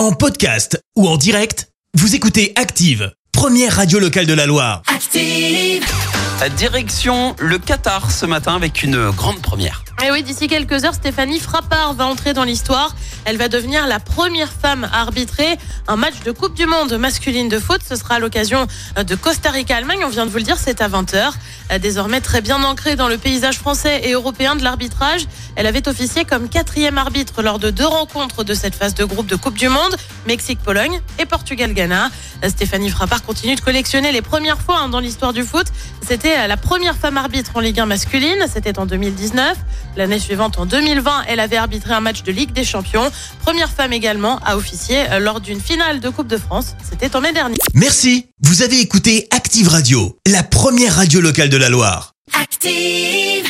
En podcast ou en direct, vous écoutez Active, première radio locale de la Loire. Active. Direction le Qatar ce matin avec une grande première. Et oui, d'ici quelques heures, Stéphanie Frappard va entrer dans l'histoire. Elle va devenir la première femme à arbitrer un match de Coupe du Monde masculine de foot. Ce sera à l'occasion de Costa Rica-Allemagne. On vient de vous le dire, c'est à 20h. Désormais très bien ancrée dans le paysage français et européen de l'arbitrage, elle avait officié comme quatrième arbitre lors de deux rencontres de cette phase de groupe de Coupe du Monde, Mexique-Pologne et Portugal-Ghana. Stéphanie Frappard continue de collectionner les premières fois hein, dans l'histoire du foot. C'était la première femme arbitre en Ligue 1 masculine, c'était en 2019. L'année suivante, en 2020, elle avait arbitré un match de Ligue des Champions. Première femme également à officier lors d'une finale de Coupe de France. C'était en mai dernier. Merci. Vous avez écouté Active Radio, la première radio locale de la Loire. Active.